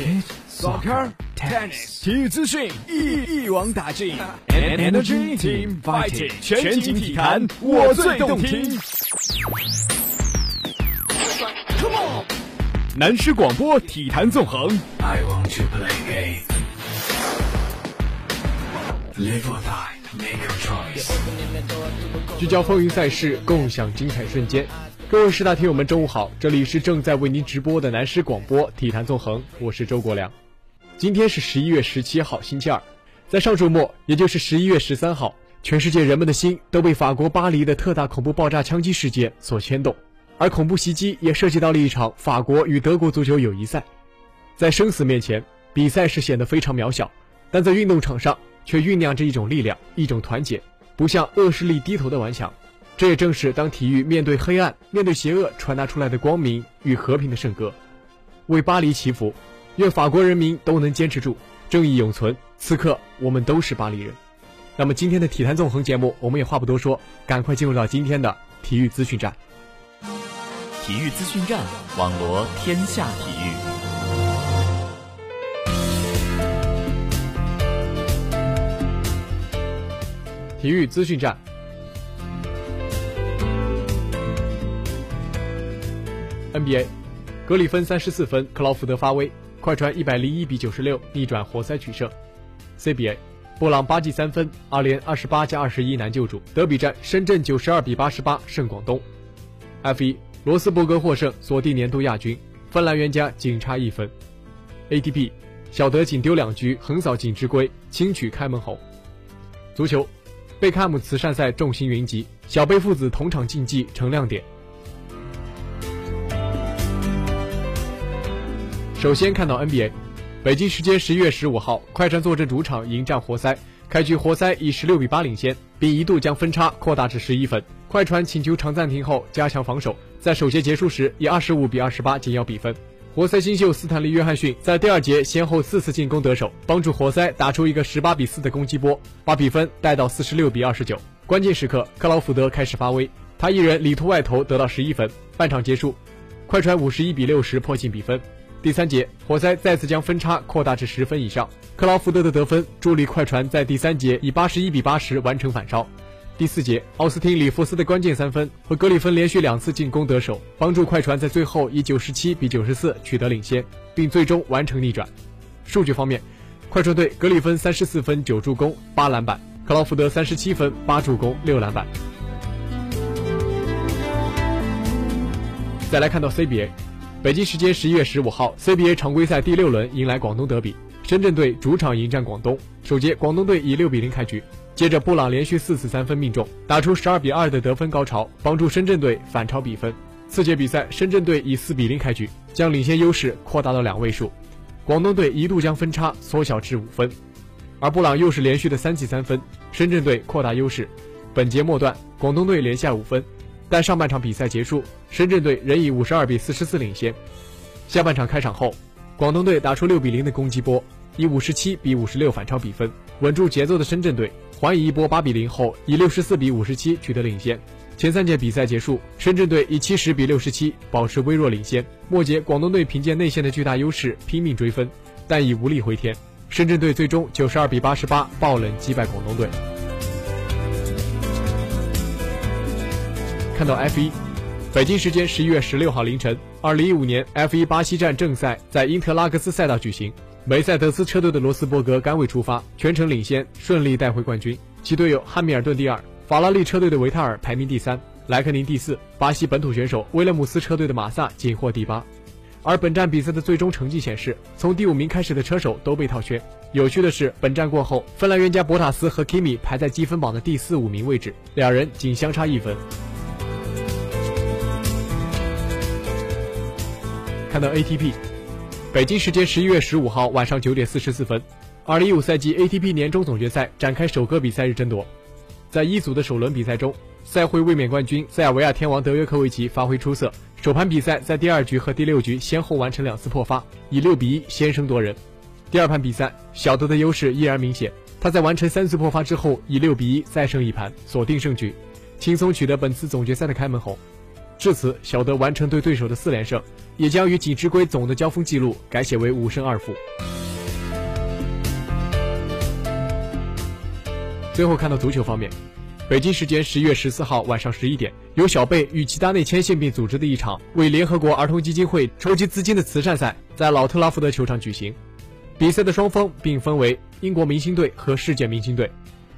Cricket, soccer, tennis，体育资讯一一网打尽，Energy Team Fighting，全景体坛我最动听。Come on，南师广播体坛纵横。I want to play game. Live or die, make your choice. 聚焦风云赛事，共享精彩瞬间。各位师大听友们，中午好！这里是正在为您直播的南师广播体坛纵横，我是周国良。今天是十一月十七号，星期二。在上周末，也就是十一月十三号，全世界人们的心都被法国巴黎的特大恐怖爆炸枪击事件所牵动，而恐怖袭击也涉及到了一场法国与德国足球友谊赛。在生死面前，比赛是显得非常渺小，但在运动场上却酝酿着一种力量，一种团结，不向恶势力低头的顽强。这也正是当体育面对黑暗、面对邪恶传达出来的光明与和平的圣歌。为巴黎祈福，愿法国人民都能坚持住，正义永存。此刻，我们都是巴黎人。那么，今天的体坛纵横节目，我们也话不多说，赶快进入到今天的体育资讯站。体育资讯站，网罗天下体育。体育资讯站。NBA，格里芬三十四分，克劳福德发威，快船一百零一比九十六逆转活塞取胜。CBA，布朗八记三分，阿联二十八加二十一难救主。德比战，深圳九十二比八十八胜广东。F1，罗斯伯格获胜，锁定年度亚军，芬兰冤家仅差一分。ATP，小德仅丢两局，横扫锦织圭，轻取开门红。足球，贝克汉姆慈善赛众星云集，小贝父子同场竞技成亮点。首先看到 NBA，北京时间十一月十五号，快船坐镇主场迎战活塞。开局活塞以十六比八领先，并一度将分差扩大至十一分。快船请求长暂停后加强防守，在首节结束时以二十五比二十八紧咬比分。活塞新秀斯坦利·约翰逊在第二节先后四次进攻得手，帮助活塞打出一个十八比四的攻击波，把比分带到四十六比二十九。关键时刻，克劳福德开始发威，他一人里突外投得到十一分。半场结束，快船五十一比六十迫近比分。第三节，活塞再次将分差扩大至十分以上。克劳福德的得分助力快船在第三节以八十一比八十完成反超。第四节，奥斯汀·里弗斯的关键三分和格里芬连续两次进攻得手，帮助快船在最后以九十七比九十四取得领先，并最终完成逆转。数据方面，快船队格里芬三十四分九助攻八篮板，克劳福德三十七分八助攻六篮板。再来看到 CBA。北京时间十一月十五号，CBA 常规赛第六轮迎来广东德比，深圳队主场迎战广东。首节，广东队以六比零开局，接着布朗连续四次三分命中，打出十二比二的得分高潮，帮助深圳队反超比分。次节比赛，深圳队以四比零开局，将领先优势扩大到两位数，广东队一度将分差缩小至五分，而布朗又是连续的三记三分，深圳队扩大优势。本节末段，广东队连下五分。但上半场比赛结束，深圳队仍以五十二比四十四领先。下半场开场后，广东队打出六比零的攻击波，以五十七比五十六反超比分，稳住节奏的深圳队还以一波八比零后，以六十四比五十七取得领先。前三节比赛结束，深圳队以七十比六十七保持微弱领先。末节，广东队凭借内线的巨大优势拼命追分，但已无力回天。深圳队最终九十二比八十八爆冷击败广东队。看到 F 一，北京时间十一月十六号凌晨，二零一五年 F 一巴西站正赛在因特拉克斯赛道举行。梅赛德斯车队的罗斯伯格杆位出发，全程领先，顺利带回冠军。其队友汉密尔顿第二，法拉利车队的维塔尔排名第三，莱克宁第四。巴西本土选手威廉姆斯车队的马萨仅获第八。而本站比赛的最终成绩显示，从第五名开始的车手都被套圈。有趣的是，本站过后，芬兰冤家博塔斯和 Kimi 排在积分榜的第四、五名位置，两人仅相差一分。看到 ATP，北京时间十一月十五号晚上九点四十四分，二零一五赛季 ATP 年终总决赛展开首个比赛日争夺。在一组的首轮比赛中，赛会卫冕冠军塞尔维亚天王德约科维奇发挥出色，首盘比赛在第二局和第六局先后完成两次破发，以六比一先声夺人。第二盘比赛，小德的优势依然明显，他在完成三次破发之后，以六比一再胜一盘，锁定胜局，轻松取得本次总决赛的开门红。至此，小德完成对对手的四连胜，也将与锦织圭总的交锋记录改写为五胜二负。最后看到足球方面，北京时间十一月十四号晚上十一点，由小贝与齐达内牵线并组织的一场为联合国儿童基金会筹集资金的慈善赛，在老特拉福德球场举行。比赛的双方并分为英国明星队和世界明星队。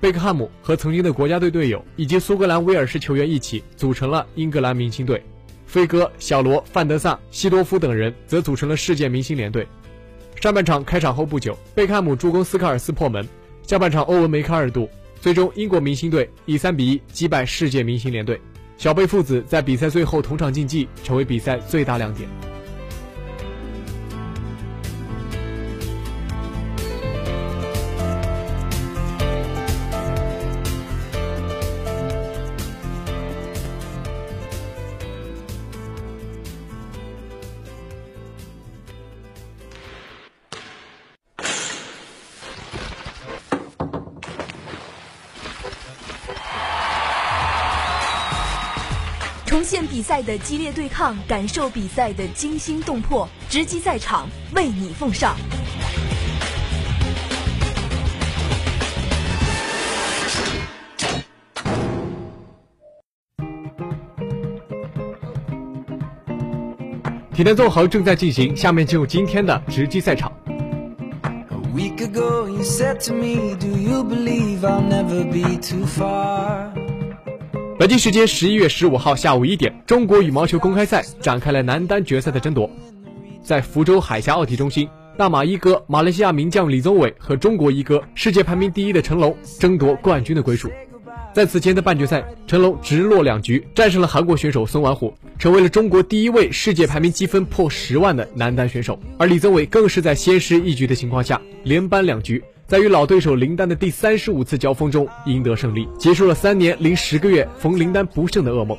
贝克汉姆和曾经的国家队队友以及苏格兰威尔士球员一起组成了英格兰明星队，飞哥、小罗、范德萨、西多夫等人则组成了世界明星联队。上半场开场后不久，贝克汉姆助攻斯科尔斯破门，下半场欧文梅开二度，最终英国明星队以三比一击败世界明星联队。小贝父子在比赛最后同场竞技，成为比赛最大亮点。赛的激烈对抗，感受比赛的惊心动魄，直击赛场，为你奉上。体坛纵横正在进行，下面进入今天的直击赛场。北京时间十一月十五号下午一点，中国羽毛球公开赛展开了男单决赛的争夺。在福州海峡奥体中心，大马一哥马来西亚名将李宗伟和中国一哥世界排名第一的成龙争夺冠军的归属。在此前的半决赛，成龙直落两局战胜了韩国选手孙完虎，成为了中国第一位世界排名积分破十万的男单选手。而李宗伟更是在先失一局的情况下，连扳两局。在与老对手林丹的第三十五次交锋中赢得胜利，结束了三年零十个月逢林丹不胜的噩梦。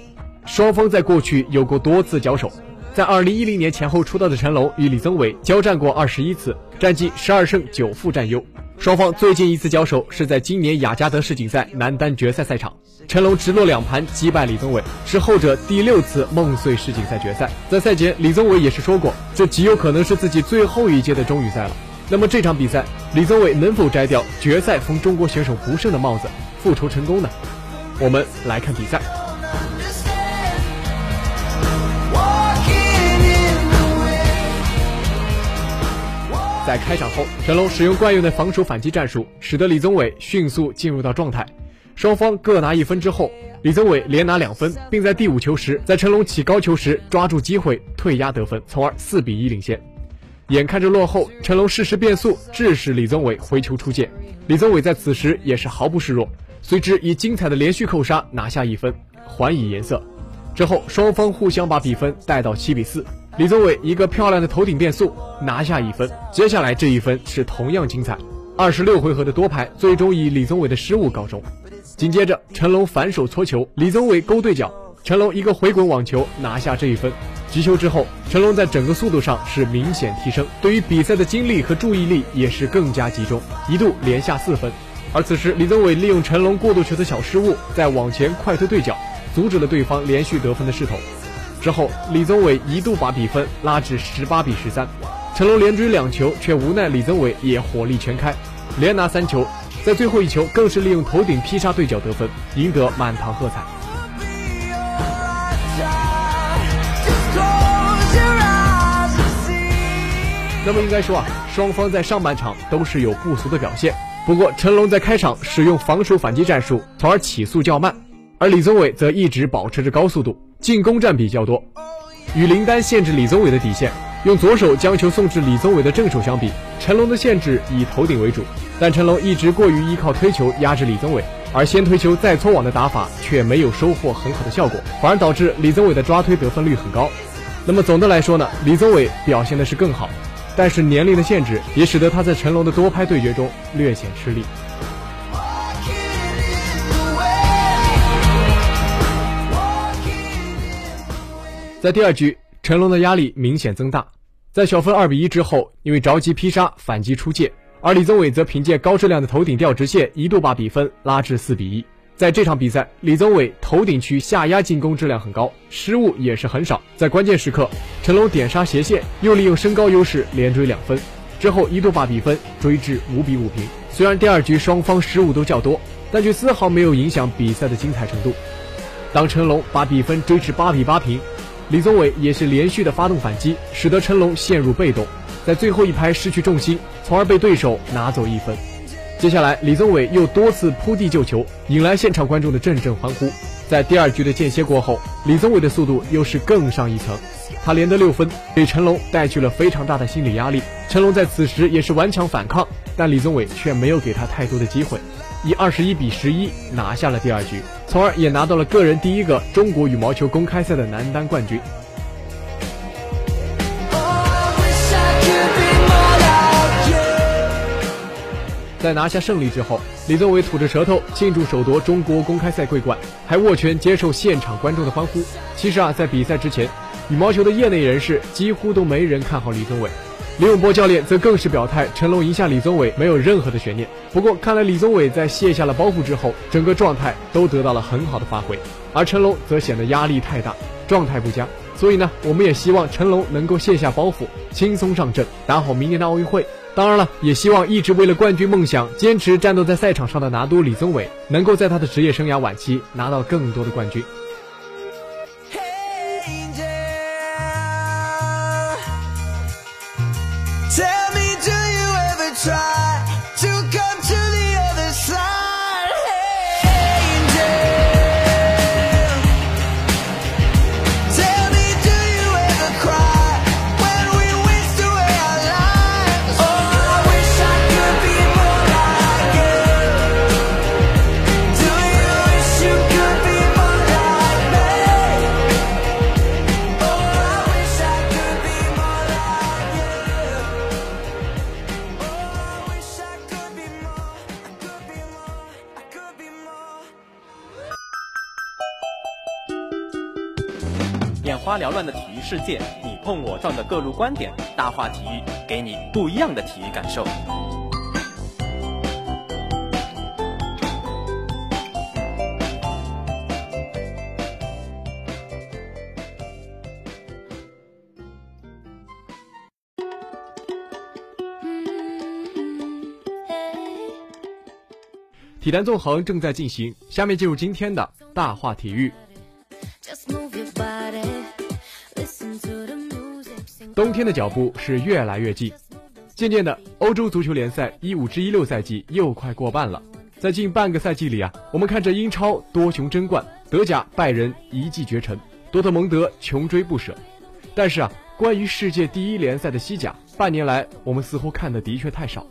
双方在过去有过多次交手，在二零一零年前后出道的成龙与李宗伟交战过二十一次，战绩十二胜九负占优。双方最近一次交手是在今年雅加德世锦赛男单决赛赛场，成龙直落两盘击败李宗伟，是后者第六次梦碎世锦赛决赛。在赛前，李宗伟也是说过，这极有可能是自己最后一届的中羽赛了。那么这场比赛，李宗伟能否摘掉决赛封中国选手不胜的帽子，复仇成功呢？我们来看比赛。在开场后，成龙使用惯用的防守反击战术，使得李宗伟迅速进入到状态。双方各拿一分之后，李宗伟连拿两分，并在第五球时，在成龙起高球时抓住机会退压得分，从而四比一领先。眼看着落后，成龙适时变速，致使李宗伟回球出界。李宗伟在此时也是毫不示弱，随之以精彩的连续扣杀拿下一分，还以颜色。之后双方互相把比分带到七比四，李宗伟一个漂亮的头顶变速拿下一分。接下来这一分是同样精彩，二十六回合的多拍最终以李宗伟的失误告终。紧接着成龙反手搓球，李宗伟勾对角，成龙一个回滚网球拿下这一分。击球之后，成龙在整个速度上是明显提升，对于比赛的精力和注意力也是更加集中，一度连下四分。而此时，李宗伟利用成龙过渡球的小失误，在往前快推对角，阻止了对方连续得分的势头。之后，李宗伟一度把比分拉至十八比十三，成龙连追两球，却无奈李宗伟也火力全开，连拿三球，在最后一球更是利用头顶劈杀对角得分，赢得满堂喝彩。那么应该说啊，双方在上半场都是有不俗的表现。不过成龙在开场使用防守反击战术，从而起速较慢；而李宗伟则一直保持着高速度，进攻占比较多。与林丹限制李宗伟的底线，用左手将球送至李宗伟的正手相比，成龙的限制以头顶为主。但成龙一直过于依靠推球压制李宗伟，而先推球再搓网的打法却没有收获很好的效果，反而导致李宗伟的抓推得分率很高。那么总的来说呢，李宗伟表现的是更好。但是年龄的限制也使得他在成龙的多拍对决中略显吃力。在第二局，成龙的压力明显增大，在小分二比一之后，因为着急劈杀反击出界，而李宗伟则凭借高质量的头顶吊直线一度把比分拉至四比一。在这场比赛，李宗伟头顶区下压进攻质量很高，失误也是很少。在关键时刻，陈龙点杀斜线，又利用身高优势连追两分，之后一度把比分追至五比五平。虽然第二局双方失误都较多，但却丝毫没有影响比赛的精彩程度。当成龙把比分追至八比八平，李宗伟也是连续的发动反击，使得成龙陷入被动，在最后一拍失去重心，从而被对手拿走一分。接下来，李宗伟又多次扑地救球，引来现场观众的阵阵欢呼。在第二局的间歇过后，李宗伟的速度又是更上一层，他连得六分，给成龙带去了非常大的心理压力。成龙在此时也是顽强反抗，但李宗伟却没有给他太多的机会，以二十一比十一拿下了第二局，从而也拿到了个人第一个中国羽毛球公开赛的男单冠军。在拿下胜利之后，李宗伟吐着舌头庆祝首夺中国公开赛桂冠，还握拳接受现场观众的欢呼。其实啊，在比赛之前，羽毛球的业内人士几乎都没人看好李宗伟，李永波教练则更是表态，成龙赢下李宗伟没有任何的悬念。不过，看来李宗伟在卸下了包袱之后，整个状态都得到了很好的发挥，而成龙则显得压力太大，状态不佳。所以呢，我们也希望成龙能够卸下包袱，轻松上阵，打好明年的奥运会。当然了，也希望一直为了冠军梦想坚持战斗在赛场上的拿督李宗伟，能够在他的职业生涯晚期拿到更多的冠军。乱的体育世界，你碰我撞的各路观点，大话体育给你不一样的体育感受。体坛纵横正在进行，下面进入今天的大话体育。冬天的脚步是越来越近，渐渐的，欧洲足球联赛一五至一六赛季又快过半了。在近半个赛季里啊，我们看着英超多雄争冠，德甲拜仁一骑绝尘，多特蒙德穷追不舍。但是啊，关于世界第一联赛的西甲，半年来我们似乎看的的确太少。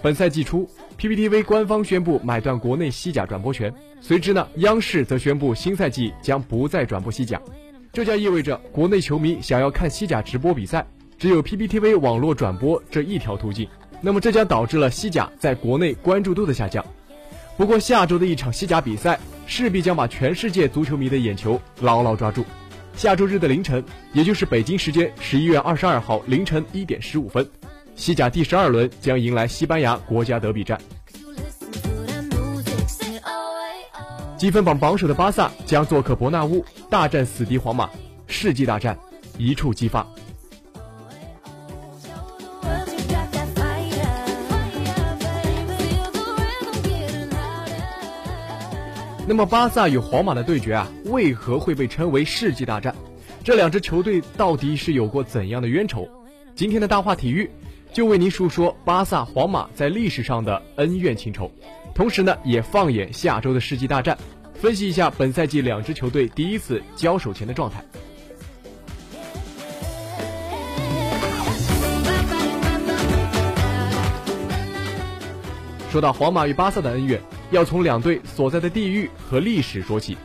本赛季初，PPTV 官方宣布买断国内西甲转播权，随之呢，央视则宣布新赛季将不再转播西甲。这将意味着国内球迷想要看西甲直播比赛，只有 PPTV 网络转播这一条途径。那么这将导致了西甲在国内关注度的下降。不过下周的一场西甲比赛势必将把全世界足球迷的眼球牢牢抓住。下周日的凌晨，也就是北京时间十一月二十二号凌晨一点十五分，西甲第十二轮将迎来西班牙国家德比战。积分榜榜首的巴萨将做客伯纳乌大战死敌皇马，世纪大战一触即发。那么巴萨与皇马的对决啊，为何会被称为世纪大战？这两支球队到底是有过怎样的冤仇？今天的大话体育就为您述说巴萨皇马在历史上的恩怨情仇，同时呢，也放眼下周的世纪大战。分析一下本赛季两支球队第一次交手前的状态。说到皇马与巴萨的恩怨，要从两队所在的地域和历史说起。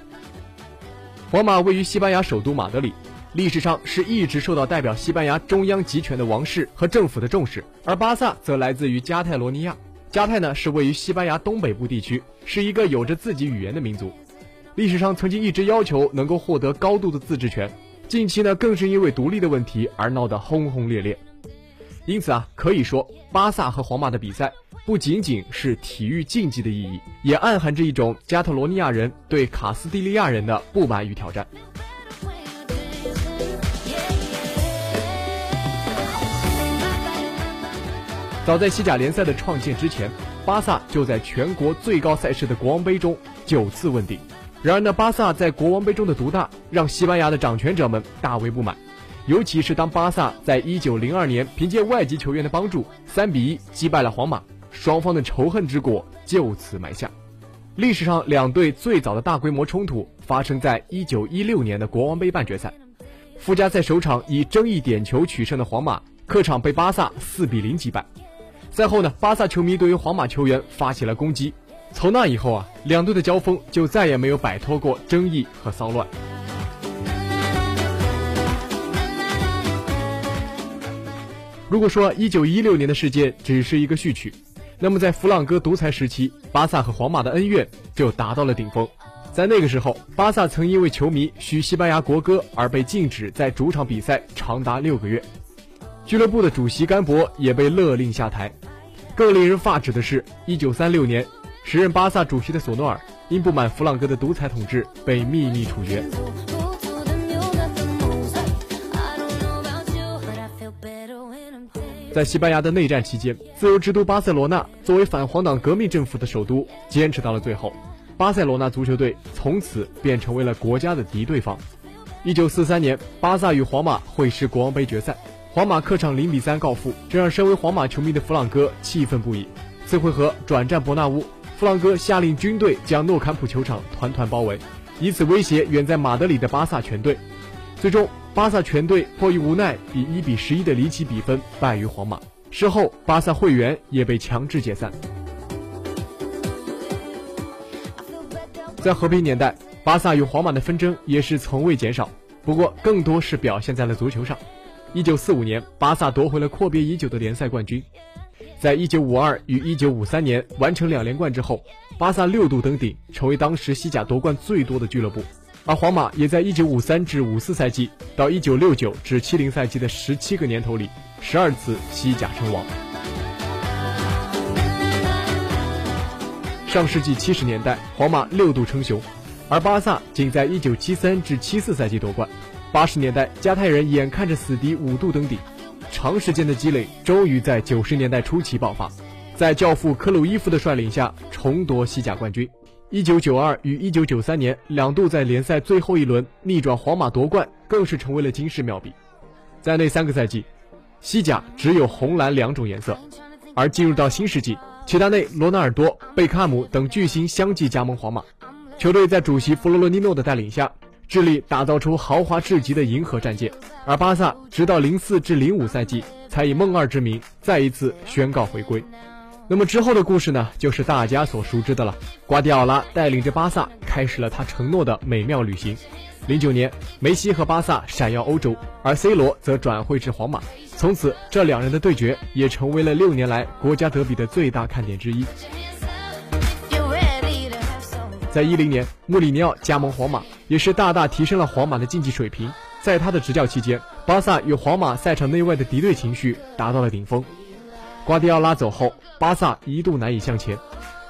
皇马位于西班牙首都马德里，历史上是一直受到代表西班牙中央集权的王室和政府的重视；而巴萨则来自于加泰罗尼亚。加泰呢是位于西班牙东北部地区，是一个有着自己语言的民族。历史上曾经一直要求能够获得高度的自治权，近期呢更是因为独立的问题而闹得轰轰烈烈。因此啊，可以说巴萨和皇马的比赛不仅仅是体育竞技的意义，也暗含着一种加特罗尼亚人对卡斯蒂利亚人的不满与挑战。早在西甲联赛的创建之前，巴萨就在全国最高赛事的国王杯中九次问鼎。然而呢，巴萨在国王杯中的独大让西班牙的掌权者们大为不满，尤其是当巴萨在一九零二年凭借外籍球员的帮助，三比一击败了皇马，双方的仇恨之果就此埋下。历史上两队最早的大规模冲突发生在一九一六年的国王杯半决赛，附加赛首场以争议点球取胜的皇马，客场被巴萨四比零击败。赛后呢，巴萨球迷对于皇马球员发起了攻击。从那以后啊，两队的交锋就再也没有摆脱过争议和骚乱。如果说一九一六年的事件只是一个序曲，那么在弗朗哥独裁时期，巴萨和皇马的恩怨就达到了顶峰。在那个时候，巴萨曾因为球迷许西班牙国歌而被禁止在主场比赛长达六个月，俱乐部的主席甘博也被勒令下台。更令人发指的是，一九三六年。时任巴萨主席的索诺尔因不满弗朗哥的独裁统治，被秘密处决。在西班牙的内战期间，自由之都巴塞罗那作为反皇党革命政府的首都，坚持到了最后。巴塞罗那足球队从此便成为了国家的敌对方。一九四三年，巴萨与皇马会师国王杯决赛，皇马客场零比三告负，这让身为皇马球迷的弗朗哥气愤不已。次回合转战伯纳乌。弗朗哥下令军队将诺坎普球场团团包围，以此威胁远在马德里的巴萨全队。最终，巴萨全队迫于无奈，以一比十一的离奇比分败于皇马。事后，巴萨会员也被强制解散。在和平年代，巴萨与皇马的纷争也是从未减少，不过更多是表现在了足球上。一九四五年，巴萨夺回了阔别已久的联赛冠军。在一九五二与一九五三年完成两连冠之后，巴萨六度登顶，成为当时西甲夺冠最多的俱乐部。而皇马也在一九五三至五四赛季到一九六九至七零赛季的十七个年头里，十二次西甲称王。上世纪七十年代，皇马六度称雄，而巴萨仅在一九七三至七四赛季夺冠。八十年代，加泰人眼看着死敌五度登顶。长时间的积累终于在九十年代初期爆发，在教父克鲁伊夫的率领下重夺西甲冠军。一九九二与一九九三年两度在联赛最后一轮逆转皇马夺冠，更是成为了惊世妙笔。在那三个赛季，西甲只有红蓝两种颜色。而进入到新世纪，齐达内、罗纳尔多、贝克汉姆等巨星相继加盟皇马，球队在主席弗罗伦蒂诺的带领下。致力打造出豪华至极的银河战舰，而巴萨直到零四至零五赛季才以梦二之名再一次宣告回归。那么之后的故事呢，就是大家所熟知的了。瓜迪奥拉带领着巴萨开始了他承诺的美妙旅行。零九年，梅西和巴萨闪耀欧洲，而 C 罗则转会至皇马。从此，这两人的对决也成为了六年来国家德比的最大看点之一。在一零年，穆里尼奥加盟皇马，也是大大提升了皇马的竞技水平。在他的执教期间，巴萨与皇马赛场内外的敌对情绪达到了顶峰。瓜迪奥拉走后，巴萨一度难以向前，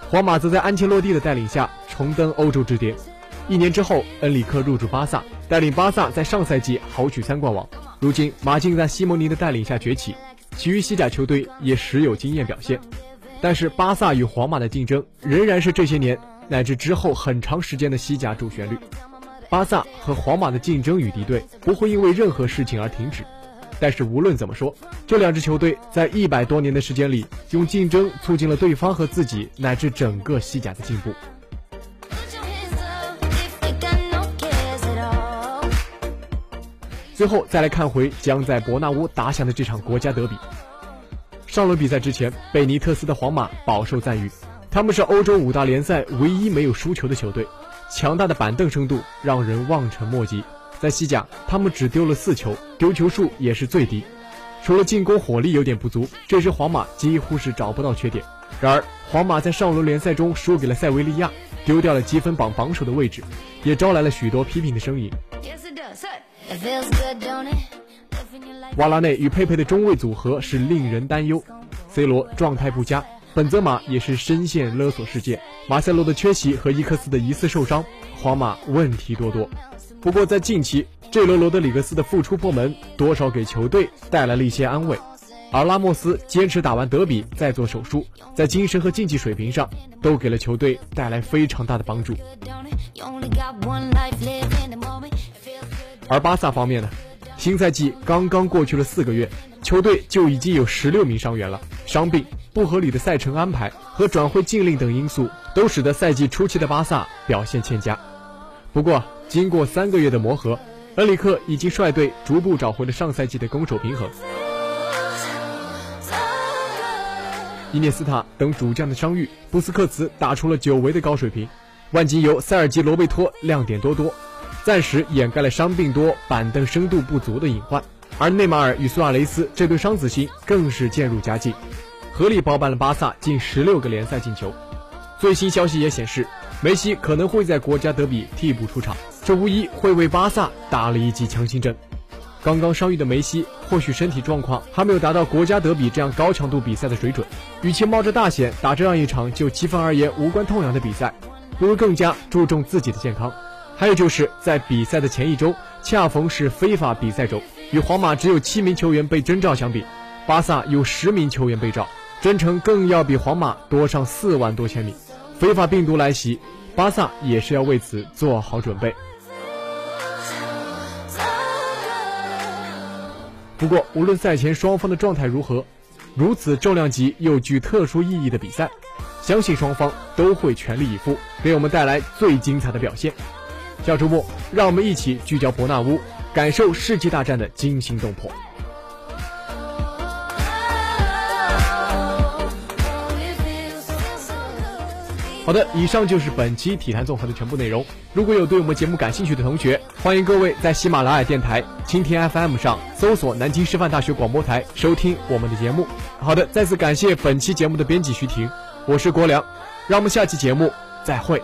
皇马则在安切洛蒂的带领下重登欧洲之巅。一年之后，恩里克入驻巴萨，带领巴萨在上赛季豪取三冠王。如今，马竞在西蒙尼的带领下崛起，其余西甲球队也时有惊艳表现。但是，巴萨与皇马的竞争仍然是这些年。乃至之后很长时间的西甲主旋律，巴萨和皇马的竞争与敌对不会因为任何事情而停止。但是无论怎么说，这两支球队在一百多年的时间里，用竞争促进了对方和自己乃至整个西甲的进步。最后再来看回将在伯纳乌打响的这场国家德比。上轮比赛之前，贝尼特斯的皇马饱受赞誉。他们是欧洲五大联赛唯一没有输球的球队，强大的板凳深度让人望尘莫及。在西甲，他们只丢了四球，丢球数也是最低。除了进攻火力有点不足，这支皇马几乎是找不到缺点。然而，皇马在上轮联赛中输给了塞维利亚，丢掉了积分榜榜首的位置，也招来了许多批评的声音。瓦拉内与佩佩的中卫组合是令人担忧，C 罗状态不佳。本泽马也是深陷勒索事件，马塞洛的缺席和伊克斯的疑似受伤，皇马问题多多。不过在近期这罗罗德里格斯的复出破门，多少给球队带来了一些安慰。而拉莫斯坚持打完德比再做手术，在精神和竞技水平上都给了球队带来非常大的帮助。而巴萨方面呢，新赛季刚刚过去了四个月，球队就已经有十六名伤员了。伤病、不合理的赛程安排和转会禁令等因素，都使得赛季初期的巴萨表现欠佳。不过，经过三个月的磨合，恩里克已经率队逐步找回了上赛季的攻守平衡。伊涅斯塔等主将的伤愈，布斯克茨打出了久违的高水平，万金油、塞尔吉罗贝托亮点多多，暂时掩盖了伤病多、板凳深度不足的隐患。而内马尔与苏亚雷斯这对双子星更是渐入佳境，合力包办了巴萨近十六个联赛进球。最新消息也显示，梅西可能会在国家德比替补出场，这无疑会为巴萨打了一剂强心针。刚刚伤愈的梅西，或许身体状况还没有达到国家德比这样高强度比赛的水准。与其冒着大险打这样一场就积分而言无关痛痒的比赛，不如更加注重自己的健康。还有就是在比赛的前一周，恰逢是非法比赛周，与皇马只有七名球员被征召相比，巴萨有十名球员被召，征程更要比皇马多上四万多千米。非法病毒来袭，巴萨也是要为此做好准备。不过，无论赛前双方的状态如何，如此重量级又具特殊意义的比赛，相信双方都会全力以赴，给我们带来最精彩的表现。下周末，让我们一起聚焦伯纳乌，感受世纪大战的惊心动魄。好的，以上就是本期体坛综合的全部内容。如果有对我们节目感兴趣的同学，欢迎各位在喜马拉雅电台、蜻蜓 FM 上搜索南京师范大学广播台收听我们的节目。好的，再次感谢本期节目的编辑徐婷，我是国良，让我们下期节目再会。